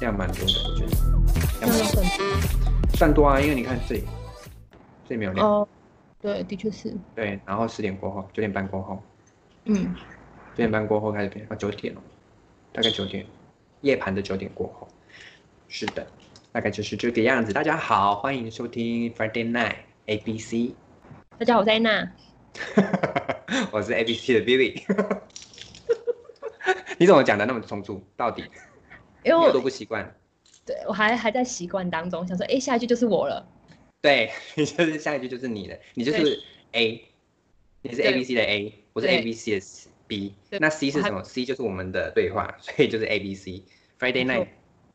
量蛮多的，我觉得。量蛮多算多啊，因为你看这里，这里没有量。哦，对，的确是。对，然后十点过后，九点半过后，嗯，九点半过后开始变，啊，九点了，大概九点，夜盘的九点过后。是的，大概就是这个样子。大家好，欢迎收听 Friday Night ABC。大家好，我是安娜。我是 ABC 的 Billy。你怎么讲的那么冲突？到底？因为我都不习惯。对我还还在习惯当中，想说，哎，下一句就是我了。对，你就是下一句就是你的，你就是 A，你是 ABC 的 A，我是 ABC 的 B。那 C 是什么？C 就是我们的对话，所以就是 ABC。Friday Night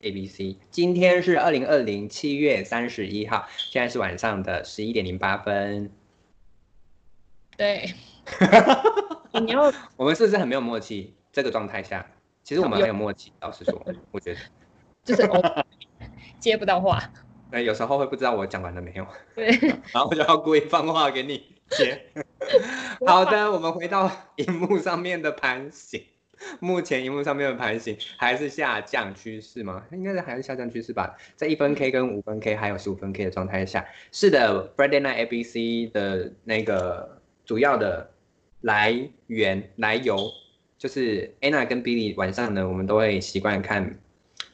ABC。今天是二零二零七月三十一号，现在是晚上的十一点零八分。对，你要我们是不是很没有默契？这个状态下，其实我们很有默契。老实说，我觉得就是 接不到话。对，有时候会不知道我讲完了没有。对，然后我就要故意放话给你接。好的，我们回到荧幕上面的盘形。目前荧幕上面的盘形还是下降趋势吗？应该是还是下降趋势吧。在一分 K 跟五分 K 还有十五分 K 的状态下，是的，Friday Night ABC 的那个。主要的来源来由就是 Anna 跟 Billy 晚上呢，我们都会习惯看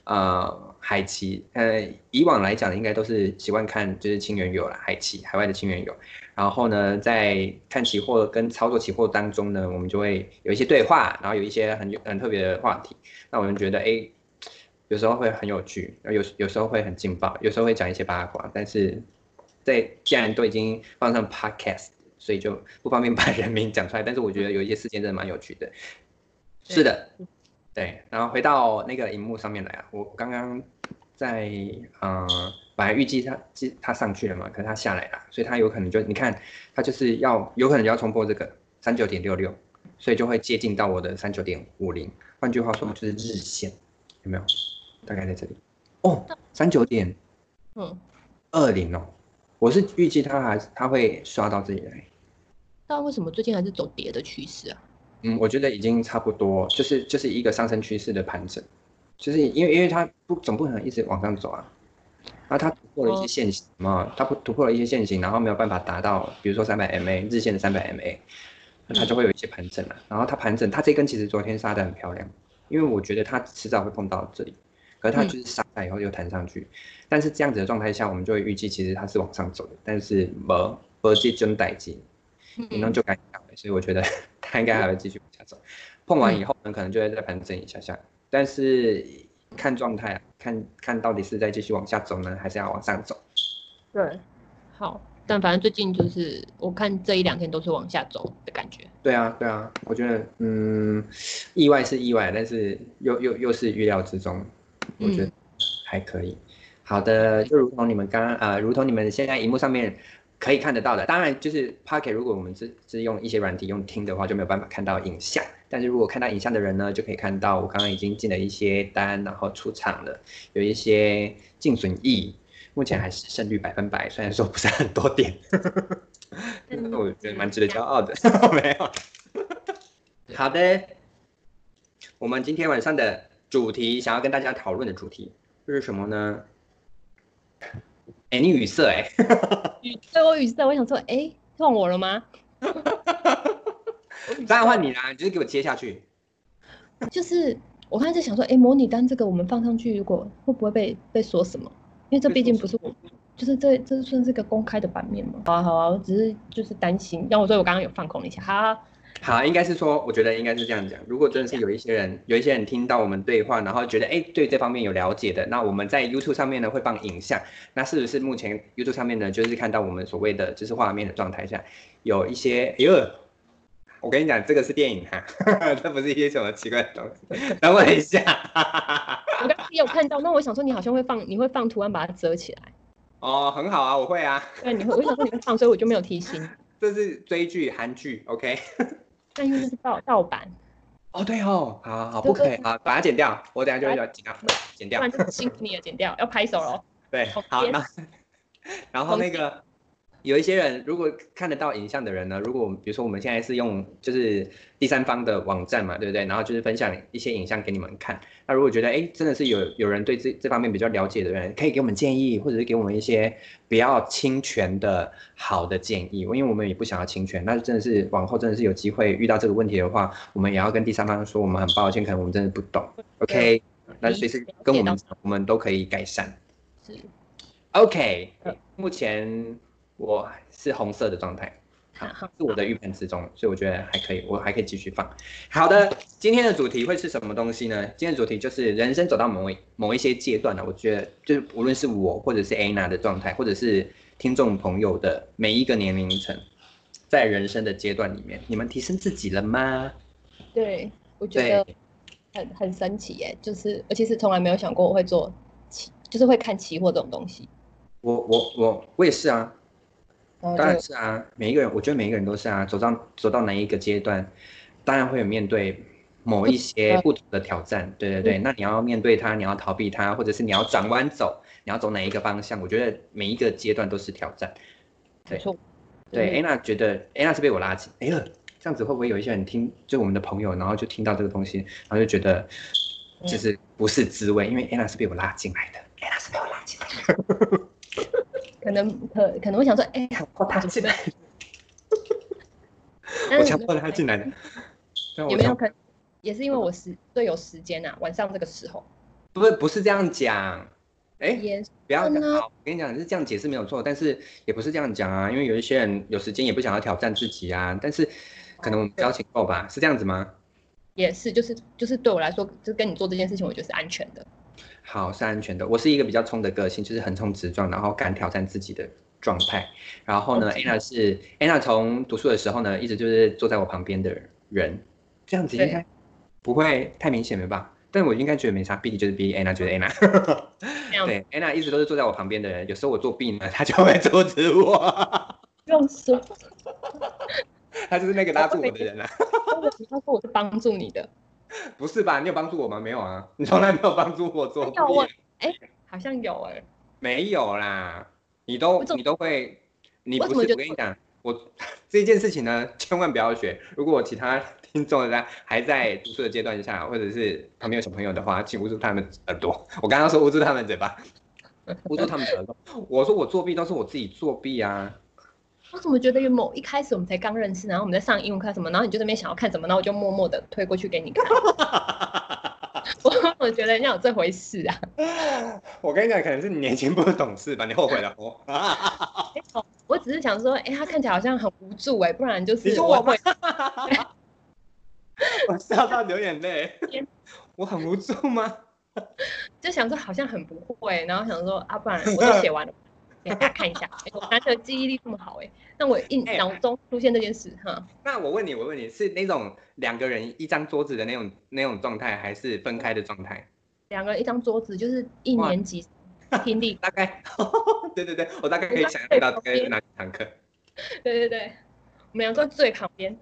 呃海奇，呃以往来讲应该都是习惯看就是清源油了，海奇海外的清源油。然后呢，在看期货跟操作期货当中呢，我们就会有一些对话，然后有一些很很特别的话题。那我们觉得哎，有时候会很有趣，有有时候会很劲爆，有时候会讲一些八卦。但是在既然都已经放上 Podcast。所以就不方便把人名讲出来，但是我觉得有一些事件真的蛮有趣的。是的，对。然后回到那个荧幕上面来啊，我刚刚在呃，本来预计他他上去了嘛，可是他下来了，所以他有可能就你看，他就是要有可能就要冲破这个三九点六六，所以就会接近到我的三九点五零。换句话说，就是日线有没有？大概在这里哦，三九点嗯二零哦，我是预计它还它会刷到这里来。那为什么最近还是走跌的趋势啊？嗯，我觉得已经差不多，就是就是一个上升趋势的盘整，就是因为因为它不总不可能一直往上走啊，那它突破了一些线型嘛，它不突破了一些线型，然后没有办法达到，比如说三百 MA 日线的三百 MA，那它就会有一些盘整了。然后它盘整，它这根其实昨天杀的很漂亮，因为我觉得它迟早会碰到这里，可是它就是杀了以后又弹上去，但是这样子的状态下，我们就会预计其实它是往上走的，但是没没这真代金。你能就敢讲，所以我觉得 它应该还会继续往下走。碰完以后呢，可能就会再盘整一下下，但是看状态啊，看看到底是在继续往下走呢，还是要往上走。对，好，但反正最近就是我看这一两天都是往下走的感觉。对啊，对啊，我觉得嗯，意外是意外，但是又又又是预料之中，我觉得还可以。好的，就如同你们刚刚啊，如同你们现在荧幕上面。可以看得到的，当然就是 Pocket。如果我们是是用一些软体用听的话，就没有办法看到影像。但是如果看到影像的人呢，就可以看到我刚刚已经进了一些单，然后出场了，有一些净损益，目前还是胜率百分百，虽然说不是很多点，但是我觉得蛮值得骄傲的。没有。好的，我们今天晚上的主题，想要跟大家讨论的主题是什么呢？哎，你语塞哎，语塞我语塞，我想说，哎，换我了吗？当然换你啦，你就是给我接下去。就是我刚才在想说，哎，模拟单这个我们放上去，如果会不会被被说什么？因为这毕竟不是我，就是这这算是个公开的版面嘛。好啊好啊，我只是就是担心，然后所以我刚刚有放空了一下，好。好，应该是说，我觉得应该是这样讲。如果真的是有一些人，有一些人听到我们对话，然后觉得哎，对这方面有了解的，那我们在 YouTube 上面呢会放影像。那是不是目前 YouTube 上面呢，就是看到我们所谓的就是画面的状态下，有一些哟，我跟你讲，这个是电影哈，这不是一些什么奇怪的东西。等我一下，我刚刚有看到，那我想说你好像会放，你会放图案把它遮起来。哦，很好啊，我会啊。对，你会，我想说你会放，所以我就没有提醒。这是追剧韩剧，OK。但因为是盗盗版，哦对哦，好好好，不可以啊，把它剪掉，我等下就要剪掉，剪掉，辛苦你了，剪掉，要拍手喽。对，好，那 然后那个有一些人如果看得到影像的人呢，如果比如说我们现在是用就是第三方的网站嘛，对不对？然后就是分享一些影像给你们看。那如果觉得哎真的是有有人对这这方面比较了解的人，可以给我们建议，或者是给我们一些比较侵权的好的建议。因为我们也不想要侵权，那真的是往后真的是有机会遇到这个问题的话，我们也要跟第三方说我们很抱歉，可能我们真的不懂。OK，那随时跟我们我们都可以改善。是 OK，目前。我是红色的状态，好，是我的预判之中，所以我觉得还可以，我还可以继续放。好的，今天的主题会是什么东西呢？今天的主题就是人生走到某一某一些阶段了，我觉得就是无论是我或者是 Anna 的状态，或者是听众朋友的每一个年龄层，在人生的阶段里面，你们提升自己了吗？对，我觉得很很神奇耶，就是我其实从来没有想过我会做期，就是会看期货这种东西。我我我我也是啊。当然是啊，每一个人，我觉得每一个人都是啊，走到走到哪一个阶段，当然会有面对某一些不同的挑战，对对对。那你要面对它，你要逃避它，或者是你要转弯走，你要走哪一个方向？我觉得每一个阶段都是挑战。对，对。Anna 觉得 Anna 是被我拉进，哎呀，这样子会不会有一些人听，就我们的朋友，然后就听到这个东西，然后就觉得就是不是滋味？因为 Anna 是被我拉进来的，Anna 是被我拉进来的。可能可可能会想说，哎，强迫他进来，我强迫他进来的，有没有可？也是因为我时最有时间呐，晚上这个时候。不是不是这样讲，哎，不要讲。我跟你讲是这样解释没有错，但是也不是这样讲啊，因为有一些人有时间也不想要挑战自己啊，但是可能我们交情够吧，是这样子吗？也是，就是就是对我来说，就是跟你做这件事情，我觉得是安全的。好，是安全的。我是一个比较冲的个性，就是横冲直撞，然后敢挑战自己的状态。然后呢，Anna 是 Anna 从读书的时候呢，一直就是坐在我旁边的人，这样子应该不会太明显了吧？但我应该觉得没啥，毕竟就是比 Anna 觉得 Anna。对，Anna 一直都是坐在我旁边的人，有时候我作弊呢，他就会阻止我。用说，他就是那个拉住我的人啊。他说我是帮助你的。不是吧？你有帮助我吗？没有啊，你 从来没有帮助我做。有啊，哎，好像有哎。没有啦，你都你都会，你不是我跟你讲，我这件事情呢，千万不要学。如果我其他听众在还在读书的阶段下，或者是旁边有小朋友的话，请捂住他们耳朵。我刚刚说捂住他们嘴巴，捂住他们耳朵。我说我作弊都是我自己作弊啊。我怎么觉得有某一开始我们才刚认识，然后我们在上英文课什么，然后你就那边想要看什么，然后我就默默的推过去给你看。我 我觉得人家有这回事啊。我跟你讲，可能是你年轻不懂事吧，你后悔了。我只是想说，哎，他看起来好像很无助哎，不然就是。你说我会。我笑到流眼泪。我很无助吗？就想说好像很不会，然后想说啊，不然我都写完了。给大家看一下，我难得记忆力这么好哎，那我印脑中出现这件事哈。那我问你，我问你是那种两个人一张桌子的那种那种状态，还是分开的状态？两个人一张桌子，就是一年级 听力大概，对对对，我大概可以想象到大概是哪几堂课。对对对，我们两个最旁边。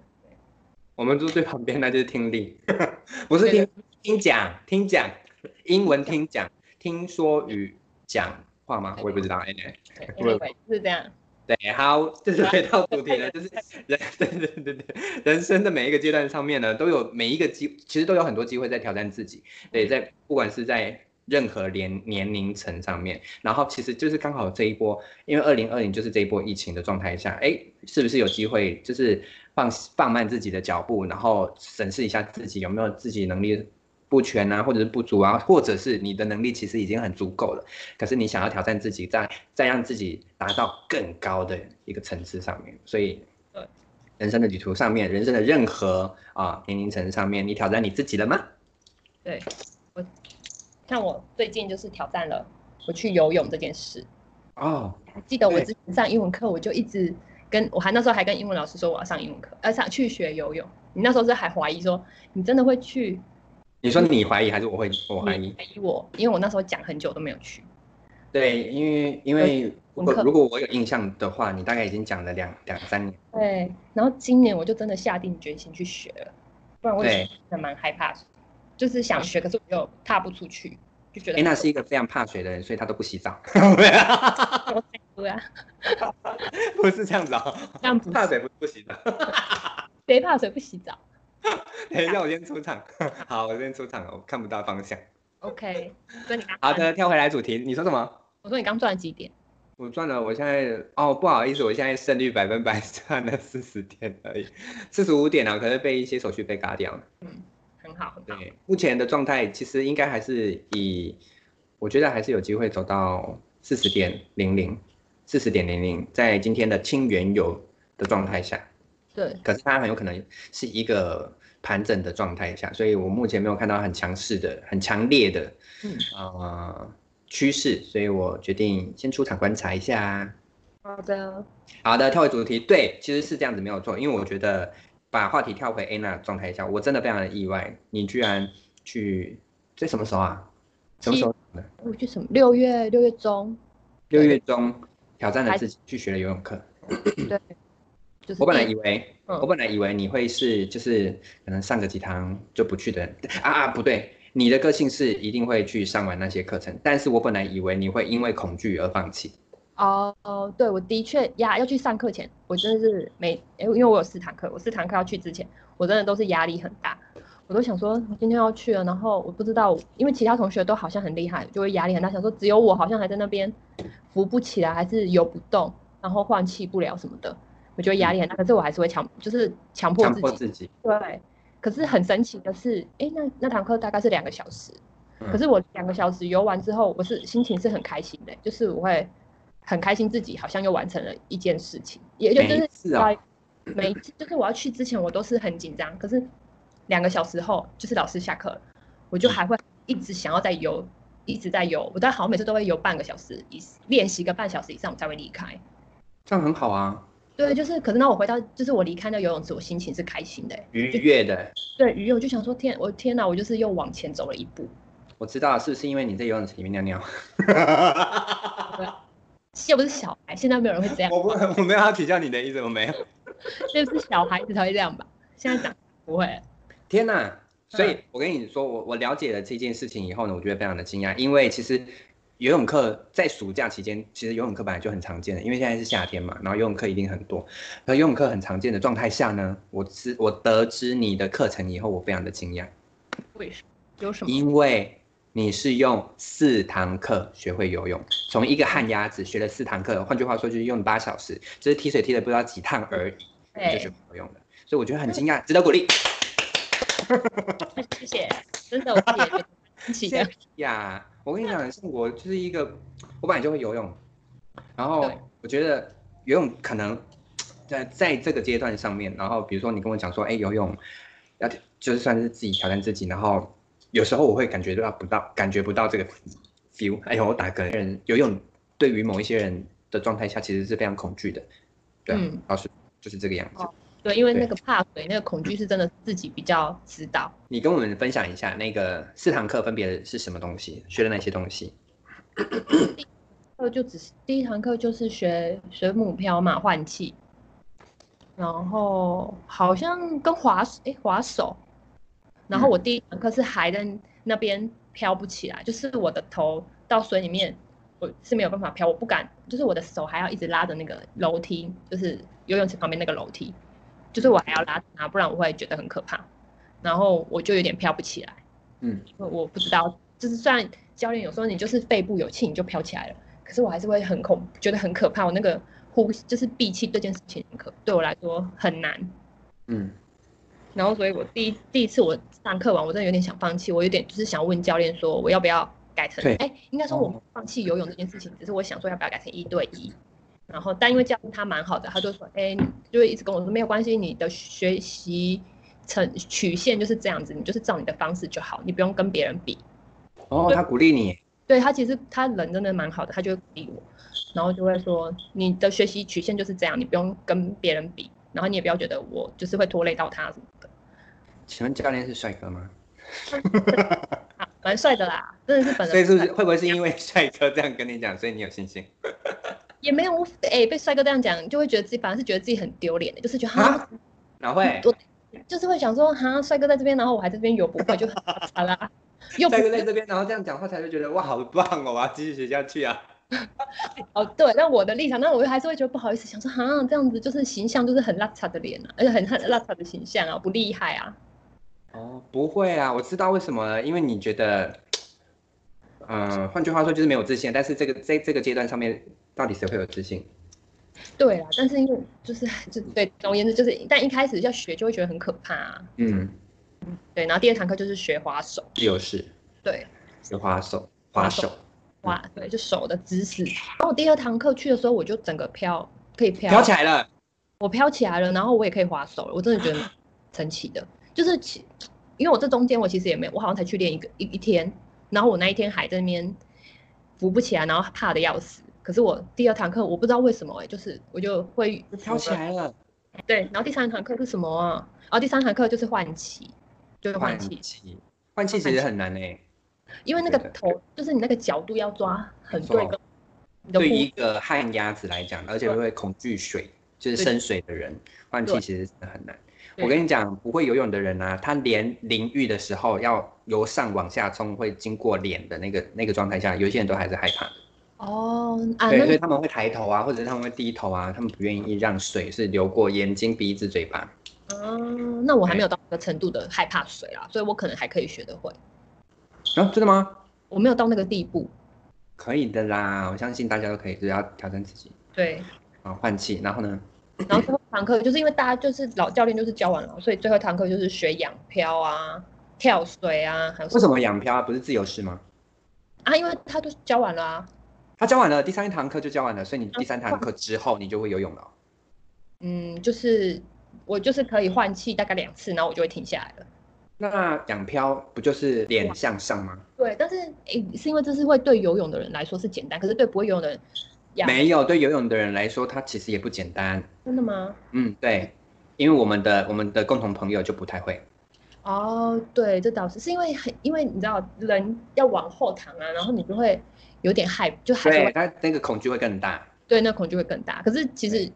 我们坐最旁边，那就是听力，不是听听讲听讲英文听讲听说与讲。话吗？我也不知道。哎，对，是这样。对，好，这是回到主题了，就是人，对对对对，人生的每一个阶段上面呢，都有每一个机，其实都有很多机会在挑战自己。对，在不管是在任何年年龄层上面，然后其实就是刚好这一波，因为二零二零就是这一波疫情的状态下，哎，是不是有机会就是放放慢自己的脚步，然后审视一下自己有没有自己能力。不全啊，或者是不足啊，或者是你的能力其实已经很足够了，可是你想要挑战自己，再再让自己达到更高的一个层次上面，所以，人生的旅途上面，人生的任何啊年龄层上面，你挑战你自己了吗？对，我像我最近就是挑战了我去游泳这件事。哦，记得我之前上英文课，我就一直跟我还那时候还跟英文老师说我要上英文课，呃上去学游泳。你那时候是还怀疑说你真的会去？你说你怀疑还是我会我怀疑？怀疑我，因为我那时候讲很久都没有去。对，因为因为如果如果我有印象的话，你大概已经讲了两两三年。对，然后今年我就真的下定决心去学了，不然我真的蛮害怕，就是想学，可是我又踏不出去，就觉得。哎，那是一个非常怕水的人，所以他都不洗澡。我 对啊，不是这样子哦，这样不怕水不不洗澡。谁怕水不洗澡 等一下，我先出场。好，我先出场了，我看不到方向。？OK，所以你刚好的，跳回来主题，你说什么？我说你刚赚了几点？我赚了，我现在哦，不好意思，我现在胜率百分百，赚了四十点而已，四十五点啊，可是被一些手续费嘎掉了。很好，很好。对，目前的状态其实应该还是以，我觉得还是有机会走到四十点零零，四十点零零，在今天的轻原油的状态下，对，可是它很有可能是一个盘整的状态下，所以我目前没有看到很强势的、很强烈的嗯，呃趋势，所以我决定先出场观察一下。好的，好的，跳回主题，对，其实是这样子没有错，因为我觉得把话题跳回 Anna 的状态下，我真的非常的意外，你居然去这什么时候啊？什么时候的？我去什么？六月六月中，六月中挑战了自己去学了游泳课。对，就是我本来以为，嗯我本来以为你会是就是可能上个几堂就不去的人啊啊，不对，你的个性是一定会去上完那些课程，但是我本来以为你会因为恐惧而放弃。哦哦，对，我的确呀，要去上课前，我真的是每，诶因为我有四堂课，我四堂课要去之前，我真的都是压力很大，我都想说我今天要去了，然后我不知道，因为其他同学都好像很厉害，就会压力很大，想说只有我好像还在那边浮不起来，还是游不动，然后换气不了什么的，我觉得压力很大，可是我还是会强，就是强迫自己，迫自己，对，可是很神奇的是，诶，那那堂课大概是两个小时，嗯。可是我两个小时游完之后，我是心情是很开心的，就是我会很开心自己好像又完成了一件事情，也就是每一次就是我要去之前我都是很紧张，可是两个小时后就是老师下课了，我就还会一直想要再游，一直在游，我大概好像每次都会游半个小时以练习个半小时以上，我才会离开。这样很好啊，对，就是可是那我回到就是我离开那游泳池，我心情是开心的欸，愉悦的。对，鱼我就想说天，我天哪，我就是又往前走了一步。我知道是不是因为你在游泳池里面尿尿？又不是小孩，现在没有人会这样，我不，我没有要取笑你的意思，我没有。就是小孩子才会这样吧？现在长不会。天哪！所以我跟你说，我我了解了这件事情以后呢，我觉得非常的惊讶，因为其实游泳课在暑假期间，其实游泳课本来就很常见的，因为现在是夏天嘛，然后游泳课一定很多。那游泳课很常见的状态下呢，我知我得知你的课程以后，我非常的惊讶，为什么？有什么？因为你是用四堂课学会游泳，从一个旱鸭子学了四堂课，换句话说就是用八小时，只是踢水踢了不知道几趟而已，你就学对会，游泳了。所以我觉得很惊讶，值得鼓励。谢谢，真的我自己也觉得蛮奇的。呀，我跟你讲，像我就是一个，我本来就会游泳，然后我觉得游泳可能在在这个阶段上面，然后比如说你跟我讲说，哎，游泳要就是算是自己挑战自己，然后有时候我会感觉到不到，感觉不到这个 feel。哎呦，我打嗝，人游泳对于某一些人的状态下其实是非常恐惧的，对老师就是这个样子。哦对，因为那个怕水，那个恐惧是真的自己比较知道。你跟我们分享一下那个四堂课分别是什么东西，学的哪些东西？课就只是第一堂课就是学水母漂嘛，换气，然后好像跟滑哎滑手，然后嗯。我第一堂课是还在那边飘不起来，就是我的头到水里面我是没有办法飘，我不敢，就是我的手还要一直拉着那个楼梯，就是游泳池旁边那个楼梯，就是我还要拉他，不然我会觉得很可怕，然后我就有点飘不起来。嗯，我我不知道，就是虽然教练有时候你就是背部有气你就飘起来了，可是我还是会很恐，觉得很可怕。我那个呼就是闭气这件事情很可对我来说很难。嗯。然后，所以我第一第一次我上课完，我真的有点想放弃，我有点就是想问教练说，我要不要改成对哎，应该说我哦放弃游泳这件事情，只是我想说要不要改成一对一。然后，但因为教练他蛮好的，他就说，哎，你就会一直跟我说没有关系，你的学习成曲线就是这样子，你就是照你的方式就好，你不用跟别人比。哦，对他鼓励你，对他其实他人真的蛮好的，他就会鼓励我，然后就会说你的学习曲线就是这样，你不用跟别人比，然后你也不要觉得我就是会拖累到他什么的，请问教练是帅哥吗？啊，蛮帅的啦，真的是本人所以是不是会不会是因为帅哥这样跟你讲，所以你有信心？也没有我哎、被帅哥这样讲，就会觉得自己反而是觉得自己很丢脸的，就是觉得哈啊，哪会？我就是会想说哈帅哥在这边，然后我还在这边有不会，就好啦，又不帅哥在这边，然后这样讲话才会觉得哇，好棒哦，我要继续学下去啊！哦，对，那我的立场，那我还是会觉得不好意思，想说哈，这样子就是形象就是很邋遢的脸啊，而且很很邋遢的形象啊，不厉害啊。哦，不会啊，我知道为什么了，因为你觉得，嗯，换句话说就是没有自信，但是这个在这个阶段上面，到底谁会有自信？对啊，但是因为就是 就对，总而言之就是，但一开始要学就会觉得很可怕啊。嗯，对，然后第二堂课就是学滑手，又是，对，学滑手，滑手。哇，对，就手的姿势。然后我第二堂课去的时候，我就整个飘，可以飘，飘起来了。我飘起来了，然后我也可以滑手了。我真的觉得神奇的，就是其，因为我这中间我其实也没有，我好像才去练一个一一天，然后我那一天还在那边扶不起来，然后怕的要死。可是我第二堂课我不知道为什么哎，就是我就会飘起来了。对，然后第三堂课是什么啊？然后第三堂课就是换气，就是换气。换气其实很难哎。因为那个头就是你那个角度要抓很对，对一个旱鸭子来讲，而且会恐惧水，就是深水的人换气其实很难。我跟你讲，不会游泳的人啊，他连淋浴的时候要由上往下冲，会经过脸的那个那个状态下，有些人都还是害怕。哦，啊对，所以他们会抬头啊，或者是他们会低头啊，他们不愿意让水是流过眼睛、鼻子、嘴巴。嗯，那我还没有到那个程度的害怕水啦，所以我可能还可以学得会。啊，真的吗？我没有到那个地步，可以的啦，我相信大家都可以，只要挑战自己。对，啊，换气，然后呢？然后最后堂课就是因为大家就是老教练就是教完了，所以最后一堂课就是学仰漂啊、跳水啊，还有为什么仰漂啊？不是自由式吗？啊，因为他都教完了啊。他教完了，第三一堂课就教完了，所以你第三堂课之后你就会游泳了。嗯，就是我就是可以换气大概两次，然后我就会停下来了。那仰漂不就是脸向上吗？对，但是诶，是因为这是会对游泳的人来说是简单，可是对不会游泳的人，没有对游泳的人来说，它其实也不简单。真的吗？嗯，对，因为我们的我们的共同朋友就不太会。哦，对，这倒是是因为很，因为你知道人要往后躺啊，然后你就会有点害，就害对，他那个恐惧会更大。对，那恐惧会更大。可是其实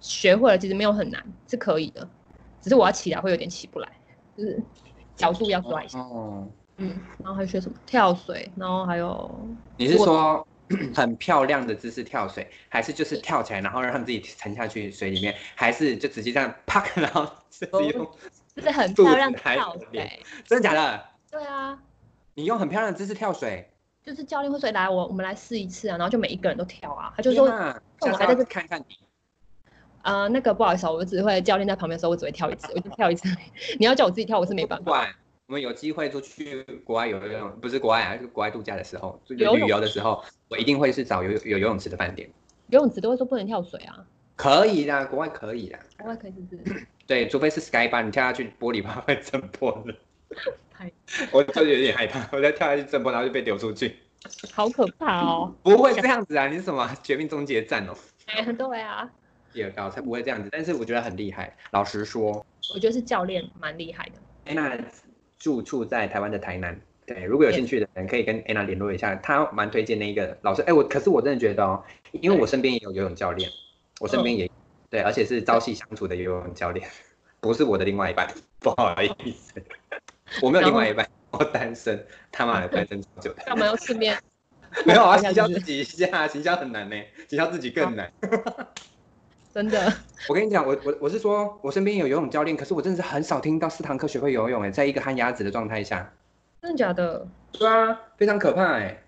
学会了，其实没有很难，是可以的，只是我要起来会有点起不来，就是。角度要抓一下。哦，嗯，然后还学什么跳水，然后还有。你是说 很漂亮的姿势跳水，还是就是跳起来，然后让自己沉下去水里面，还是就直接这样 啪，然后自己用？就是很漂亮的跳水。真的假的？对啊。你用很漂亮的姿势跳水。就是教练会说来，我我们来试一次啊，然后就每一个人都跳啊，他就说，我还在这看看你。呃，那个不好意思，我只会教练在旁边的时候，我只会跳一次，我就跳一次。你要叫我自己跳，我是没办法。我们有机会出去国外游泳，不是国外啊，就国外度假的时候，就旅游的时候，我一定会是找有有游泳池的饭店。游泳池都会说不能跳水啊？可以的，国外可以的。国外可以是不是？对，除非是 sky bar，你跳下去玻璃怕会震破的。我就有点害怕，我再跳下去震破，然后就被丢出去。好可怕哦！不会这样子啊，你是什么绝命终结战哦？哎，对啊。第二高才不会这样子，但是我觉得很厉害。老实说，我觉得是教练蛮厉害的。安娜住处在台湾的台南，对，如果有兴趣的人可以跟安娜联络一下，她蛮推荐那个老师。哎，我可是我真的觉得哦，因为我身边也有游泳教练，我身边也对，而且是朝夕相处的游泳教练，不是我的另外一半，不好意思，我没有另外一半，我单身，他妈的单身多久？干嘛要顺便？没有啊，行销自己一下，行销很难呢，行销自己更难。真的，我跟你讲，我我我是说，我身边有游泳教练，可是我真的是很少听到四堂课学会游泳哎，在一个旱鸭子的状态下，真的假的？对啊，非常可怕哎，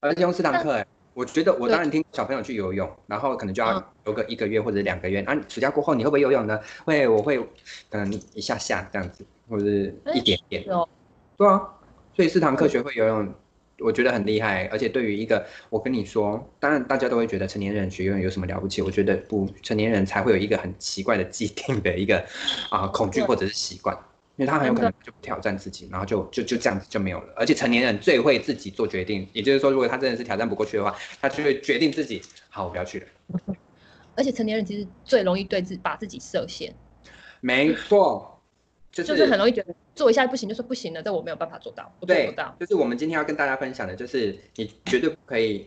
而且用四堂课哎，我觉得我当然听小朋友去游泳，然后可能就要游个一个月或者两个月啊，暑假过后你会不会游泳呢？会，我会，嗯，一下下这样子，或者是一点点，对啊，所以四堂课学会游泳。我觉得很厉害，而且对于一个，我跟你说，当然大家都会觉得成年人学游泳有什么了不起？我觉得不，成年人才会有一个很奇怪的既定的一个啊恐惧或者是习惯，因为他很有可能就不挑战自己，然后就就就这样子就没有了。而且成年人最会自己做决定，也就是说，如果他真的是挑战不过去的话，他就会决定自己，好，我不要去了。而且成年人其实最容易对自把自己设限，没错。就是很容易觉得做一下不行，就说不行了，这我没有办法做到，我做不到。就是我们今天要跟大家分享的，就是你绝对不可以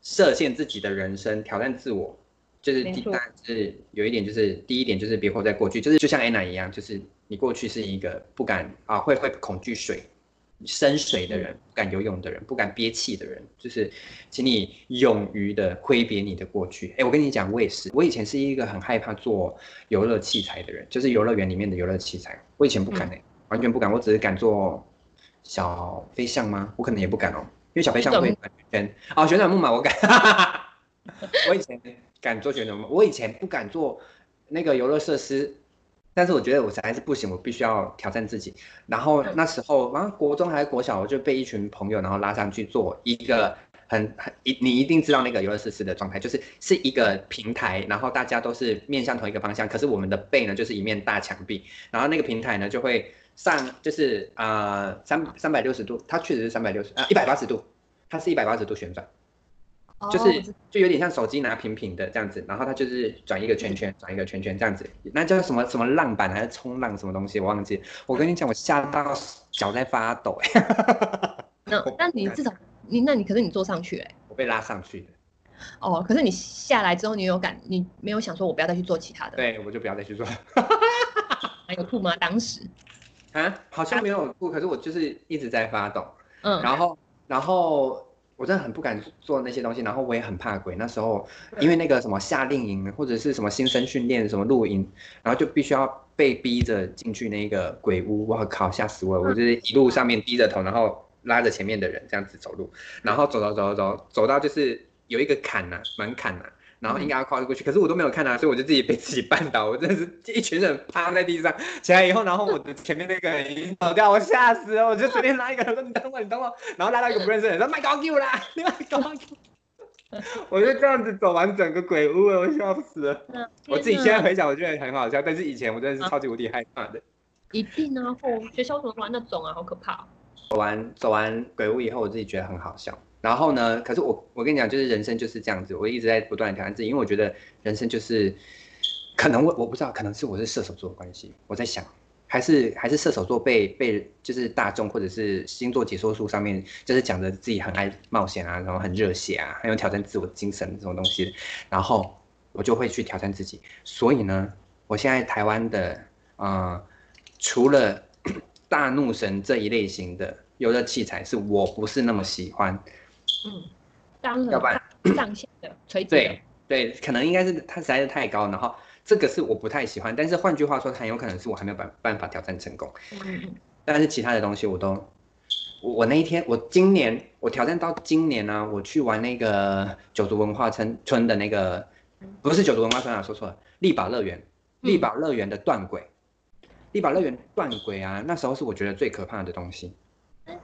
设限自己的人生，挑战自我。就是第三是有一点，就是第一点就是别活在过去，就是就像安娜一样，就是你过去是一个不敢啊，会会恐惧水，深水的人，不敢游泳的人，不敢憋气的人，就是请你勇于的挥别你的过去。哎，我跟你讲，我也是，我以前是一个很害怕做游乐器材的人，就是游乐园里面的游乐器材，我以前不敢哎，完全不敢，我只是敢做小飞象吗？我可能也不敢哦，因为小飞象会转圈哦，旋转木马我敢，我以前敢做旋转木马，我以前不敢做那个游乐设施。但是我觉得我还是不行，我必须要挑战自己。然后那时候，然后国中还是国小，我就被一群朋友然后拉上去做一个很很一你一定知道那个游乐设施的状态，就是是一个平台，然后大家都是面向同一个方向，可是我们的背呢就是一面大墙壁，然后那个平台呢就会上就是啊三三百六十度，它确实是三百六十啊一百八十度，它是一百八十度旋转。就是就有点像手机拿平平的这样子，然后它就是转一个圈圈，转一个圈圈这样子，那叫什么什么浪板还是冲浪什么东西，我忘记。我跟你讲，我吓到脚在发抖 哎。那那你至少你那你可是你坐上去哎。我被拉上去的。哦，可是你下来之后，你有感你没有想说我不要再去做其他的？对，我就不要再去做。还有吐吗？当时？啊，好像没有吐，可是我就是一直在发抖。嗯，然后然后。我真的很不敢做那些东西，然后我也很怕鬼。那时候因为那个什么夏令营或者是什么新生训练什么露营，然后就必须要被逼着进去那个鬼屋。我靠，吓死我了！我就是一路上面低着头，然后拉着前面的人这样子走路，然后走走走走走到就是有一个坎呐，门槛呐。然后应该要跨过去，可是我都没有看啊，所以我就自己被自己绊倒，我真的是一群人趴在地上，起来以后，然后我的前面那个人已经跑掉，我吓死了，我就随便拉一个人说你等我，你等我，然后拉到一个不认识的人说卖高给啦，你卖高给，我就这样子走完整个鬼屋，我笑死了。我自己现在回想，我觉得很好笑，但是以前我真的是超级无敌害怕的。一定啊，或学校怎么玩那种啊，好可怕。走完走完鬼屋以后，我自己觉得很好笑。然后呢？可是我我跟你讲，就是人生就是这样子，我一直在不断挑战自己，因为我觉得人生就是，可能我我不知道，可能是我是射手座的关系，我在想，还是还是射手座被被就是大众或者是星座解说书上面就是讲的自己很爱冒险啊，然后很热血啊，很有挑战自我精神这种东西，然后我就会去挑战自己。所以呢，我现在台湾的啊，除了 大怒神这一类型的游乐器材，是我不是那么喜欢。嗯，当然，上线的垂直对对，可能应该是它实在是太高，然后这个是我不太喜欢，但是换句话说，很有可能是我还没有办办法挑战成功。嗯但是其他的东西我都，我我那一天，我今年我挑战到今年呢，我去玩那个九族文化村村的那个，不是九族文化村啊，说错了，力宝乐园，力宝乐园的断轨，力宝乐园断轨啊，那时候是我觉得最可怕的东西，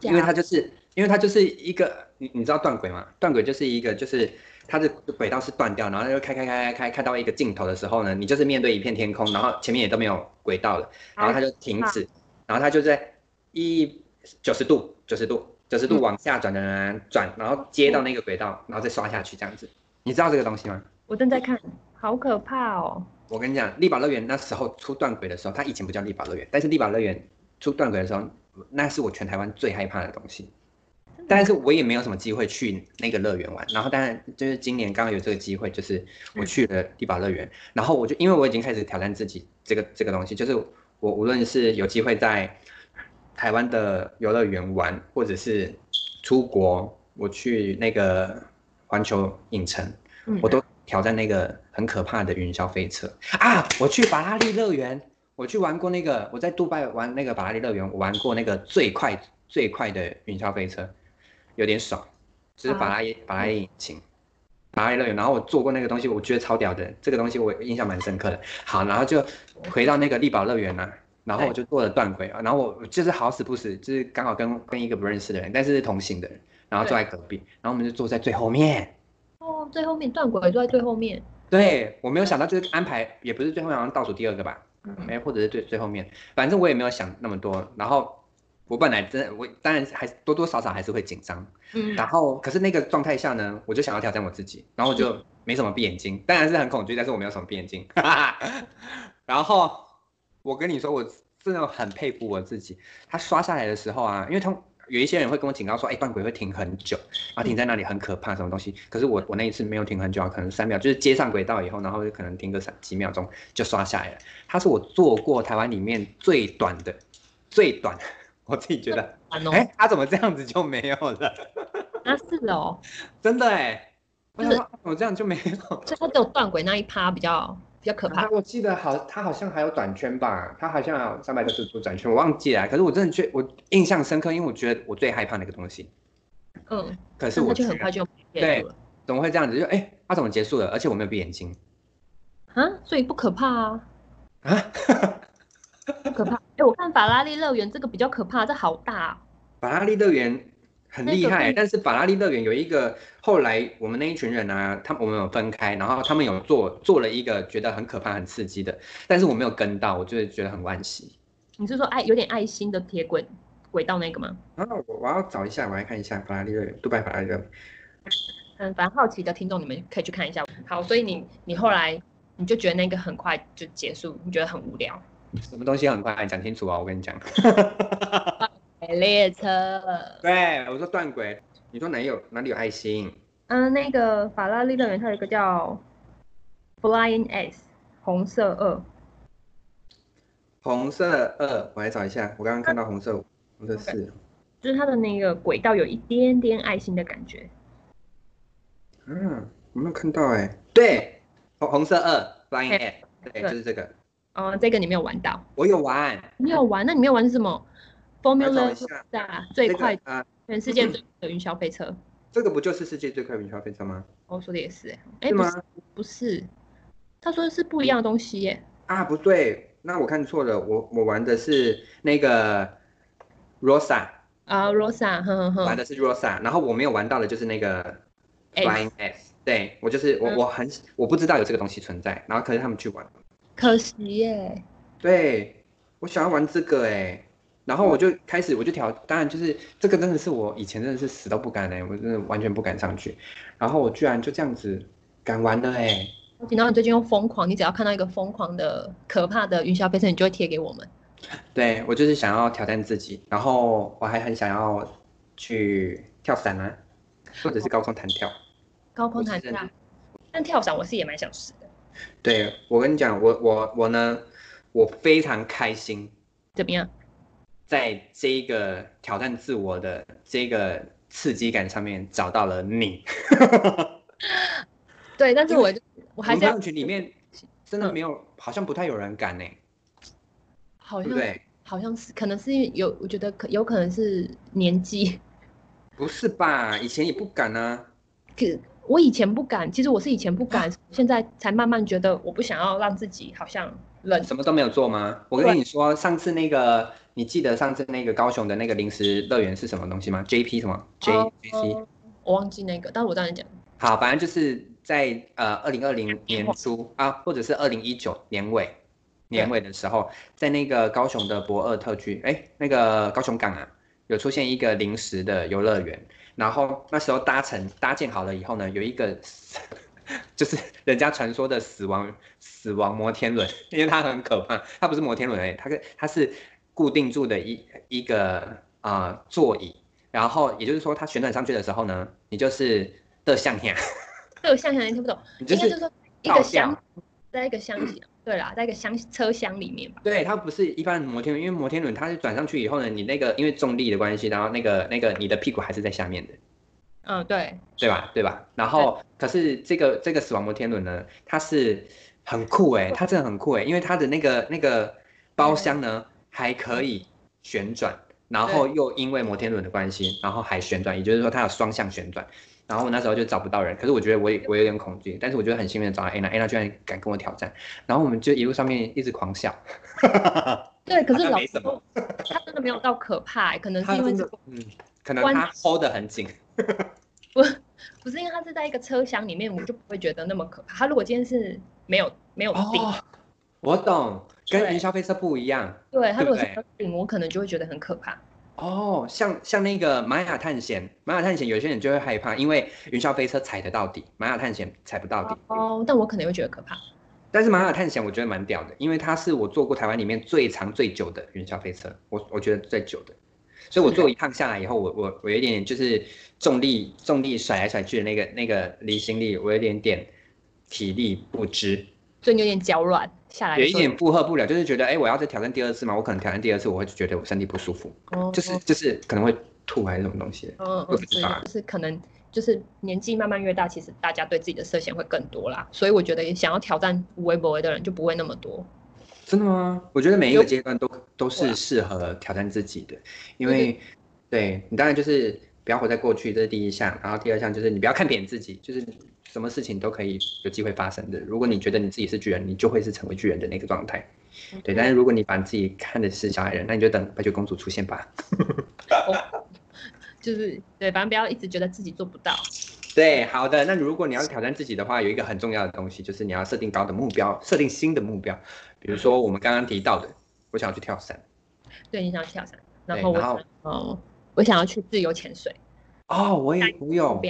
因为它就是。因为它就是一个，你你知道断轨吗？断轨就是一个，就是它的轨道是断掉，然后就开开开开开开到一个尽头的时候呢，你就是面对一片天空，然后前面也都没有轨道了，然后它就停止，然后它就在一九十度、九十度、九十度往下转转转，然后接到那个轨道，然后再刷下去这样子。你知道这个东西吗？我正在看，好可怕哦！我跟你讲，力宝乐园那时候出断轨的时候，它以前不叫力宝乐园，但是力宝乐园出断轨的时候，那是我全台湾最害怕的东西。但是我也没有什么机会去那个乐园玩，然后当然就是今年刚刚有这个机会，就是我去了地堡乐园，然后我就因为我已经开始挑战自己这个这个东西，就是我无论是有机会在台湾的游乐园玩，或者是出国我去那个环球影城，我都挑战那个很可怕的云霄飞车啊！我去法拉利乐园，我去玩过那个，我在杜拜玩那个法拉利乐园，我玩过那个最快最快的云霄飞车。有点爽，就是法拉利法拉利引擎，法拉利乐园。然后我做过那个东西，我觉得超屌的。这个东西我印象蛮深刻的。好，然后就回到那个力宝乐园呢，然后我就坐了断轨啊。然后我就是好死不死，就是刚好跟跟一个不认识的人，但是是同行的人，然后坐在隔壁，然后我们就坐在最后面。哦，最后面断轨坐在最后面。对，我没有想到就是安排也不是最后面，好像倒数第二个吧，没或者是最最后面，反正我也没有想那么多。然后。我本来真的，我当然还多多少少还是会紧张，嗯，然后可是那个状态下呢，我就想要挑战我自己，然后我就没什么闭眼睛，当然是很恐惧，但是我没有什么闭眼睛，然后我跟你说，我真的很佩服我自己，他刷下来的时候啊，因为他有一些人会跟我警告说，哎，断轨会停很久，然后停在那里很可怕，什么东西，可是我我那一次没有停很久啊，可能三秒，就是接上轨道以后，然后就可能停个三几秒钟就刷下来了，它是我做过台湾里面最短的，最短。我自己觉得。哎，它怎么这样子就没有了？啊，是哦，真的哎，我就是我这样就没有。所以它只有断轨那一趴比较比较可怕啊。我记得好，它好像还有短圈吧？它好像还有三百六十度转圈，我忘记了。可是我真的觉我印象深刻，因为我觉得我最害怕那个东西。嗯，可是我就很快就结对束了怎么会这样子？就哎，它怎么结束了？而且我没有闭眼睛啊，所以不可怕啊，啊！不可怕。哎，我看法拉利乐园这个比较可怕，这好大啊。法拉利乐园很厉害，但是法拉利乐园有一个后来我们那一群人啊，他我们有分开，然后他们有做做了一个觉得很可怕、很刺激的，但是我没有跟到，我就觉得很惋惜。你是说爱有点爱心的铁轨轨道那个吗？啊我我要找一下，我来看一下法拉利乐园，杜拜法拉利乐园。嗯，反正好奇的听众你们可以去看一下。好，所以你你后来你就觉得那个很快就结束，你觉得很无聊。什么东西很快讲清楚啊！我跟你讲，列车，对我说断轨，你说哪里有哪里有爱心？嗯，那个法拉利乐园它有一个叫 Flying S 红色二，红色二，我来找一下，我刚刚看到红色五红色四，就是它的那个轨道有一点点爱心的感觉。嗯，我没有看到哎、对，红红色二 Flying S，对，对就是这个，哦，这个你没有玩到，我有玩。你有玩？那你没有玩是什么？Formula 找一下。Rossa 最这个快啊，全世界最快的云霄飞车。这个不就是世界最快云霄飞车吗？我说的也是、欸，哎、不是，不是，他说的是不一样的东西耶、啊，不对，那我看错了，我我玩的是那个 Rosa，啊，Rosa，哼哼哼。玩的是 Rosa，然后我没有玩到的就是那个 Flying S，对我就是我嗯。我很我不知道有这个东西存在，然后可是他们去玩，可惜耶、对我想要玩这个哎，然后我就开始我就调，当然就是这个真的是我以前真的是死都不敢哎，我真的完全不敢上去，然后我居然就这样子敢玩了哎，然后你最近又疯狂，你只要看到一个疯狂的、可怕的云霄飞车，你就会贴给我们。对我就是想要挑战自己，然后我还很想要去跳伞啊，或者是高空弹跳。高空弹跳，但跳伞我是也蛮想试的。对我跟你讲，我我我呢，我非常开心，怎么样？在这一个挑战自我的这个刺激感上面找到了你。对，但是因为我我还是要我们朋友群里面真的嗯没有，好像不太有人敢呢，好像？好像是，可能是有，我觉得可有可能是年纪。不是吧？以前也不敢啊。可我以前不敢，其实我是以前不敢，现在才慢慢觉得我不想要让自己好像冷。什么都没有做吗？我跟你说，上次那个，你记得上次那个高雄的那个临时乐园是什么东西吗？JP 什么 J 哦 JC？我忘记那个，但是我当然讲，好，反正就是在呃二零二零年初啊，或者是二零一九年尾年尾的时候，在那个高雄的博二特区，哎，那个高雄港啊，有出现一个临时的游乐园，然后那时候搭乘搭建好了以后呢，有一个就是人家传说的死亡死亡摩天轮，因为它很可怕，它不是摩天轮哎，它是它是固定住的一一个啊、呃座椅。然后也就是说，它旋转上去的时候呢，你就是的向下，这个象象你听不懂，你就是应该就是说一个箱掉。在一个箱型，对啦，在一个箱车厢里面吧。对，它不是一般的摩天轮，因为摩天轮它是转上去以后呢，你那个因为重力的关系，然后那个那个你的屁股还是在下面的，嗯，对，对吧？对吧？然后可是这个这个死亡摩天轮呢，它是很酷诶，它真的很酷诶，因为它的那个那个包厢呢还可以旋转，然后又因为摩天轮的关系，然后还旋转，也就是说它有双向旋转。然后我那时候就找不到人，可是我觉得我也我有点恐惧，但是我觉得很幸运的找到 Anna，Anna 居然敢跟我挑战，然后我们就一路上面一直狂笑。对，可是老像没什么实说，它真的没有到可怕、欸可能是因为嗯，可能他 hold 得很紧。不不是因为它是在一个车厢里面，我就不会觉得那么可怕。它如果今天是没有没有顶，哦，我懂，跟对云霄飞车不一样。对，它如果是顶，我可能就会觉得很可怕。哦，像像那个玛雅探险，玛雅探险有些人就会害怕，因为云霄飞车踩得到底，玛雅探险踩不到底。哦，但我可能会觉得可怕。但是玛雅探险我觉得蛮屌的，因为它是我坐过台湾里面最长最久的云霄飞车，我我觉得最久的。所以我做一趟下来以后，我我我有点就是重力重力甩来甩去的那个那个离心力，我有点点体力不支。所以你有点脚软。下来有一点负荷不了，就是觉得，哎，我要再挑战第二次嘛，我可能挑战第二次，我会觉得我身体不舒服，就是就是可能会吐还是什么东西，嗯嗯，是，就是可能就是年纪慢慢越大，其实大家对自己的设限会更多啦，所以我觉得想要挑战无微不微的人就不会那么多。真的吗？我觉得每一个阶段都都是适合挑战自己的，因为对你当然就是不要活在过去，这是第一项，然后第二项就是你不要看扁自己，就是什么事情都可以有机会发生的。如果你觉得你自己是巨人，你就会是成为巨人的那个状态。对，但是如果你把自己看的是小矮人，那你就等白雪公主出现吧。就是对，反正不要一直觉得自己做不到。对，好的。那如果你要挑战自己的话，有一个很重要的东西，就是你要设定高的目标，设定新的目标。比如说我们刚刚提到的，我想要去跳伞。对，你想要跳伞，然后我，哦，我想要去自由潜水。哦，我也我有。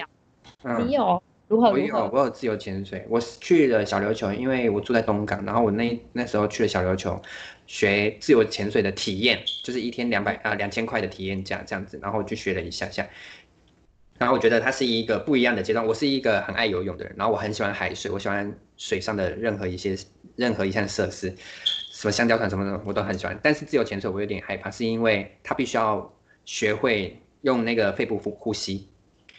你有？如何？我有，我有自由潜水。我去了小琉球，因为我住在东港，然后我那那时候去了小琉球，学自由潜水的体验，就是一天两百啊两千块的体验价这样子，然后我就学了一下下。然后我觉得它是一个不一样的阶段。我是一个很爱游泳的人，然后我很喜欢海水，我喜欢水上的任何一些任何一项设施，什么香蕉船什么的我都很喜欢。但是自由潜水我有点害怕，是因为它必须要学会用那个肺部呼呼吸。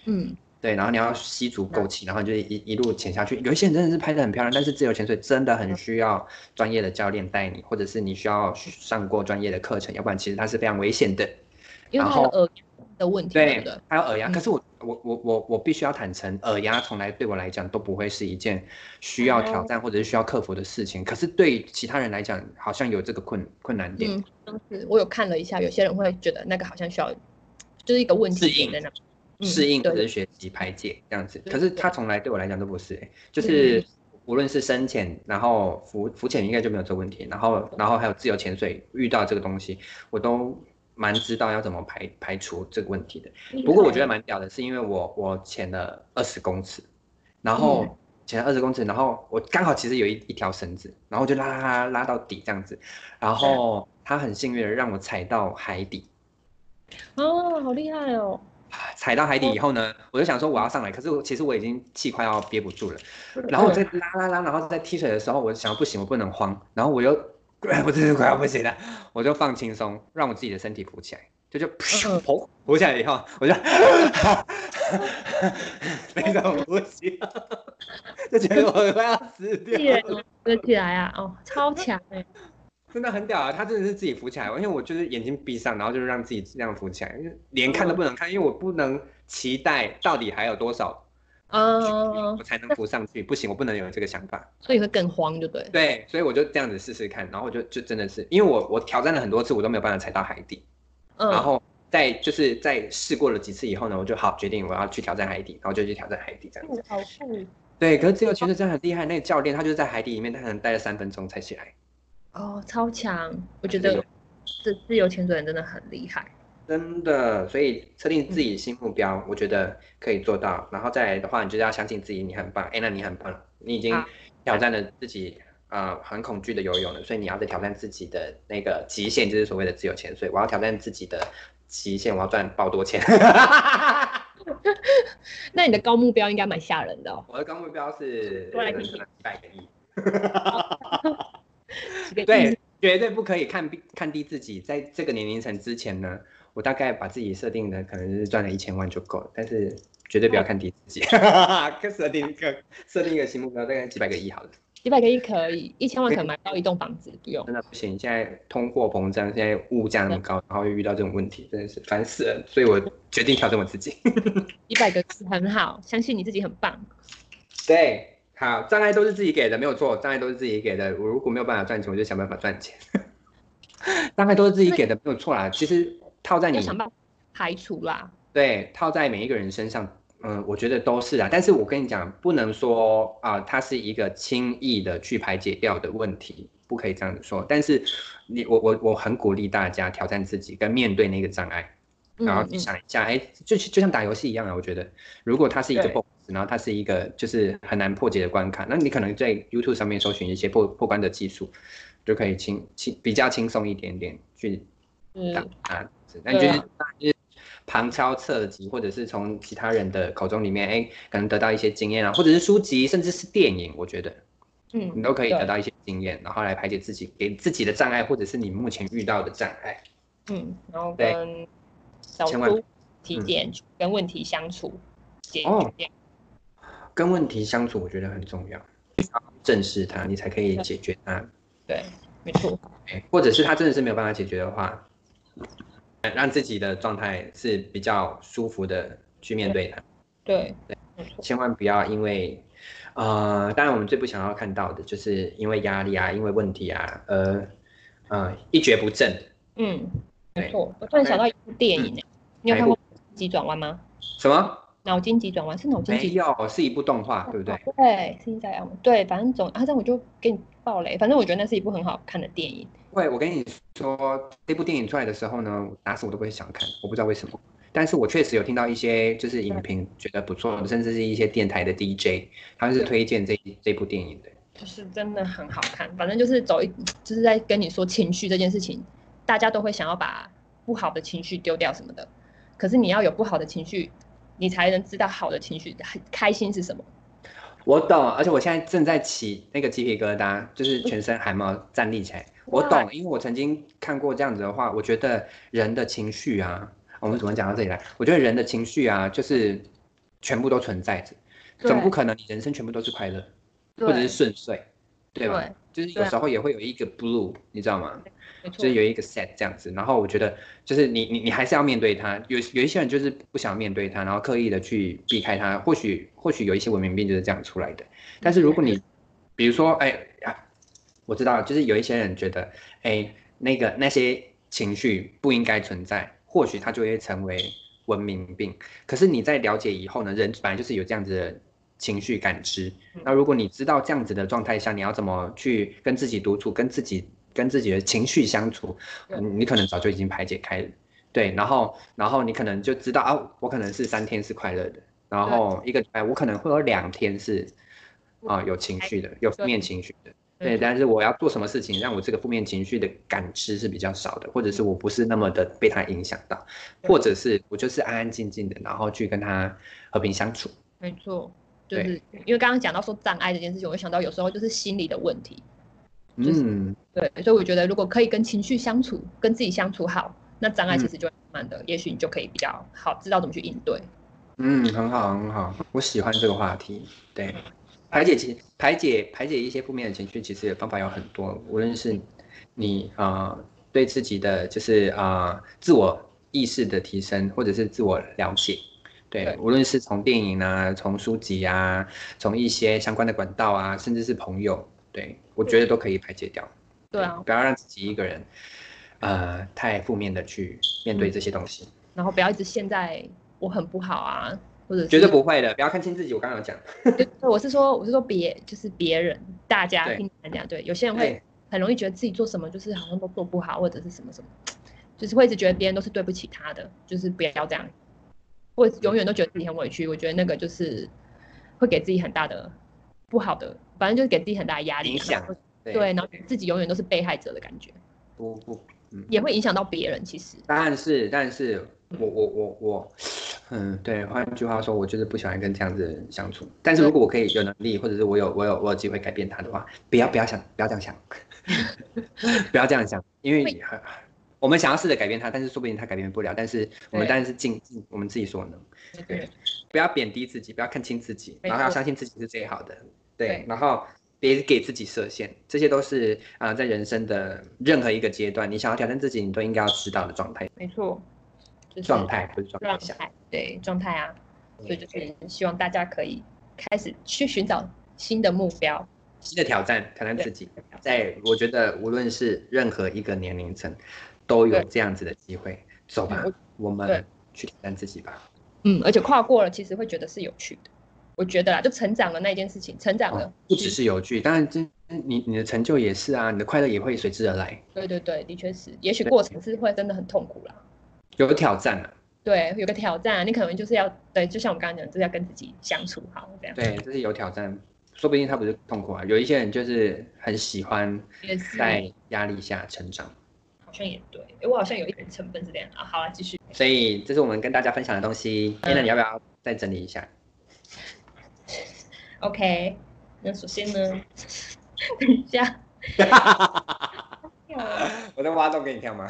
嗯，对，然后你要吸足够气，然后就一一路潜下去。有一些人真的是拍的很漂亮，但是自由潜水真的很需要专业的教练带你，或者是你需要上过专业的课程，要不然其实它是非常危险的。因为它有的问题，对的，还有耳压。可是我我我我我必须要坦诚，耳压从来对我来讲都不会是一件需要挑战或者是需要克服的事情。可是对其他人来讲，好像有这个困困难点。当时我有看了一下，有些人会觉得那个好像需要，就是一个问题适应，适应或者学习排解这样子。可是他从来对我来讲都不是，就是无论是深潜，然后浮浮潜应该就没有这个问题。然后然后还有自由潜水遇到这个东西，我都。蛮知道要怎么排排除这个问题的，不过我觉得蛮屌的，是因为我我潜了二十公尺，然后潜了二十公尺，然后我刚好其实有一一条绳子，然后就拉拉拉到底这样子，然后他很幸运的让我踩到海底，哦，好厉害哦！踩到海底以后呢，我就想说我要上来，可是我其实我已经气快要憋不住了，然后我在拉拉拉，然后在踢水的时候，我想不行，我不能慌，然后我又。我真是快要不行了，我就放轻松，让我自己的身体浮起来，就就噗，浮起来以后，我就非常呼吸，就觉得我快要死掉了。浮起来啊，哦，超强哎，真的很屌啊！他真的是自己浮起来，因为我就是眼睛闭上，然后就是让自己这样浮起来，连看都不能看，因为我不能期待到底还有多少。啊，我才能浮上去，不行，我不能有这个想法，所以会更慌，就对。对，所以我就这样子试试看，然后我就就真的是，因为我我挑战了很多次，我都没有办法踩到海底，嗯，然后在就是在试过了几次以后呢，我就好决定我要去挑战海底，然后就去挑战海底这样子。好酷。对，可是自由潜水真的很厉害，那个教练他就是在海底里面，他可能待了三分钟才起来。哦，超强！我觉得这自由潜水人真的很厉害。真的，所以设定自己新目标，我觉得可以做到。然后再来的话，你就要相信自己，你很棒。哎，那你很棒，你已经挑战了自己啊，很恐惧的游泳了。所以你要再挑战自己的那个极限，就是所谓的自由潜水。我要挑战自己的极限，我要赚爆多钱。那你的高目标应该蛮吓人的哦。我的高目标是几百个亿。对，绝对不可以看看低自己，在这个年龄层之前呢。我大概把自己设定的可能是赚了一千万就够了，但是绝对不要看低自己，设定一个设定一个新目标，大概几百个亿好了。几百个亿可以，一千万可能买到一栋房子，不用。真的不行，现在通货膨胀，现在物价那么高，然后又遇到这种问题，真的是烦死了。所以我决定调整我自己。一百个是很好，相信你自己很棒。对，好，障碍都是自己给的，没有错，障碍都是自己给的。我如果没有办法赚钱，我就想办法赚钱。障碍都是自己给的，没有错啦。其实。套在你想办法排除啦，对，套在每一个人身上，嗯，我觉得都是啊。但是我跟你讲，不能说啊，它是一个轻易的去排解掉的问题，不可以这样子说。但是你，我，我，我很鼓励大家挑战自己，跟面对那个障碍，然后你想一下，哎，就就像打游戏一样啊。我觉得，如果它是一个 boss，然后它是一个就是很难破解的关卡，那你可能在 YouTube 上面搜寻一些破破关的技术，就可以轻轻比较轻松一点点去打啊。那就是就是旁敲侧击，或者是从其他人的口中里面，哎，可能得到一些经验啊，或者是书籍，甚至是电影，我觉得，嗯，你都可以得到一些经验，然后来排解自己给自己的障碍，或者是你目前遇到的障碍。嗯，然后对跟找千万出提嗯，跟问题相处，解哦。跟问题相处，我觉得很重要，正视它，你才可以解决它。对，没错，哎或者是他真的是没有办法解决的话，呃让自己的状态是比较舒服的去面对它。对，对，千万不要因为，呃，当然我们最不想要看到的就是因为压力啊，因为问题啊，而呃一蹶不振。嗯，没错。我突然想到一部电影呢，你有看过《急转弯》吗？什么？脑筋急转弯是脑筋急没有，是一部动画，对不对？对，是在样对，反正总啊，这样我就给你爆雷。反正我觉得那是一部很好看的电影。对，我跟你说，这部电影出来的时候呢，打死我都不会想看，我不知道为什么。但是我确实有听到一些就是影评觉得不错，甚至是一些电台的 DJ，他们是推荐这这部电影的。就是真的很好看，反正就是走一，就是在跟你说情绪这件事情，大家都会想要把不好的情绪丢掉什么的，可是你要有不好的情绪，你才能知道好的情绪，很开心是什么。我懂，而且我现在正在起那个鸡皮疙瘩，就是全身汗毛站立起来。我懂，因为我曾经看过这样子的话，我觉得人的情绪啊，我们怎么讲到这里来？我觉得人的情绪啊，就是全部都存在着，总不可能你人生全部都是快乐或者是顺遂，对吧？对就是有时候也会有一个 blue，你知道吗？就是，有一个 set 这样子，然后我觉得就是你你你还是要面对它，有有一些人就是不想面对它，然后刻意的去避开它，或许或许有一些文明病就是这样出来的。但是如果你比如说，哎呀，我知道，就是有一些人觉得，哎，那个那些情绪不应该存在，或许它就会成为文明病。可是你在了解以后呢，人本来就是有这样子的情绪感知。那如果你知道这样子的状态下，你要怎么去跟自己独处，跟自己跟自己的情绪相处，对你你可能早就已经排解开了。对，然后然后你可能就知道啊，我可能是三天是快乐的，然后一个礼拜我可能会有两天是啊有情绪的，有负面情绪的。对，但是我要做什么事情，让我这个负面情绪的感知是比较少的，或者是我不是那么的被它影响到，或者是我就是安安静静的，然后去跟他和平相处。没错，就对是因为刚刚讲到说障碍这件事情，我就想到有时候就是心理的问题。就是嗯，对，所以我觉得如果可以跟情绪相处，跟自己相处好，那障碍其嗯实就会慢慢的，也许你就可以比较好知道怎么去应对。嗯，很好很好，我喜欢这个话题。对，排解情排解排解一些负面的情绪，其实方法有很多，无论是你啊、呃对自己的就是啊、呃自我意识的提升，或者是自我了解。对，对。无论是从电影啊，从书籍啊，从一些相关的管道啊，甚至是朋友，对我觉得都可以排解掉。对。啊，不要让自己一个人，呃，太负面的去面对这些东西。然后不要一直陷在我很不好啊，或者是绝对不会的，不要看清自己。我刚刚有讲，对，我是说，我是说别，就是别人，大家对。听来讲，对，有些人会很容易觉得自己做什么就是好像都做不好，或者是什么什么，就是会一直觉得别人都是对不起他的，就是不要这样，或者永远都觉得自己很委屈。我觉得那个就是会给自己很大的不好的，反正就是给自己很大的压力影响对对，然后自己永远都是被害者的感觉，不不，嗯，也会影响到别人。其实，但是但是我我我我，嗯，对，换句话说，我就是不喜欢跟这样子的人相处。但是如果我可以有能力，或者是我有我有我有机会改变他的话，不要不要想，不要这样想，不要这样想，因为会我们想要试着改变他，但是说不定他改变不了。但是我们对当然是尽尽我们自己所能。对对，不要贬低自己，不要看轻自己，然后要相信自己是最好的。对对，然后别给自己设限，这些都是啊、在人生的任何一个阶段，你想要挑战自己，你都应该要知道的状态。没错，就是状态不是状态，对状态啊。所以就是希望大家可以开始去寻找新的目标，新的挑战，挑战自己。在我觉得，无论是任何一个年龄层，都有对这样子的机会。走吧嗯，我们去挑战自己吧。嗯，而且跨过了，其实会觉得是有趣的。我觉得啦，就成长了那件事情，成长了哦，不只是有趣，当然这你你的成就也是啊，你的快乐也会随之而来，对对对，的确是，也许对过程是会真的很痛苦啦。有挑战啊。对，有个挑战，你可能就是要对，就像我刚刚讲，就是要跟自己相处好这样。对，这是有挑战，说不定他不是痛苦啊。有一些人就是很喜欢，在压力下成长，好像也对。哎我好像有一点成分是这样啊。好了，继续。所以这是我们跟大家分享的东西。嗯 a 那你要不要再整理一下？OK，那首先呢，等一下，我在挖洞给你跳吗？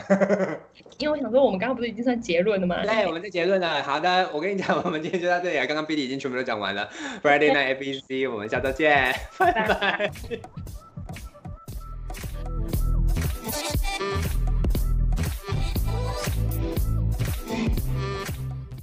因为我想说，我们刚刚不是已经算结论了吗？对，我们的结论了。好的，我跟你讲，我们今天就到这里了。刚刚 Billy 已经全部都讲完了。Friday Night ABC，我们下周见，拜拜。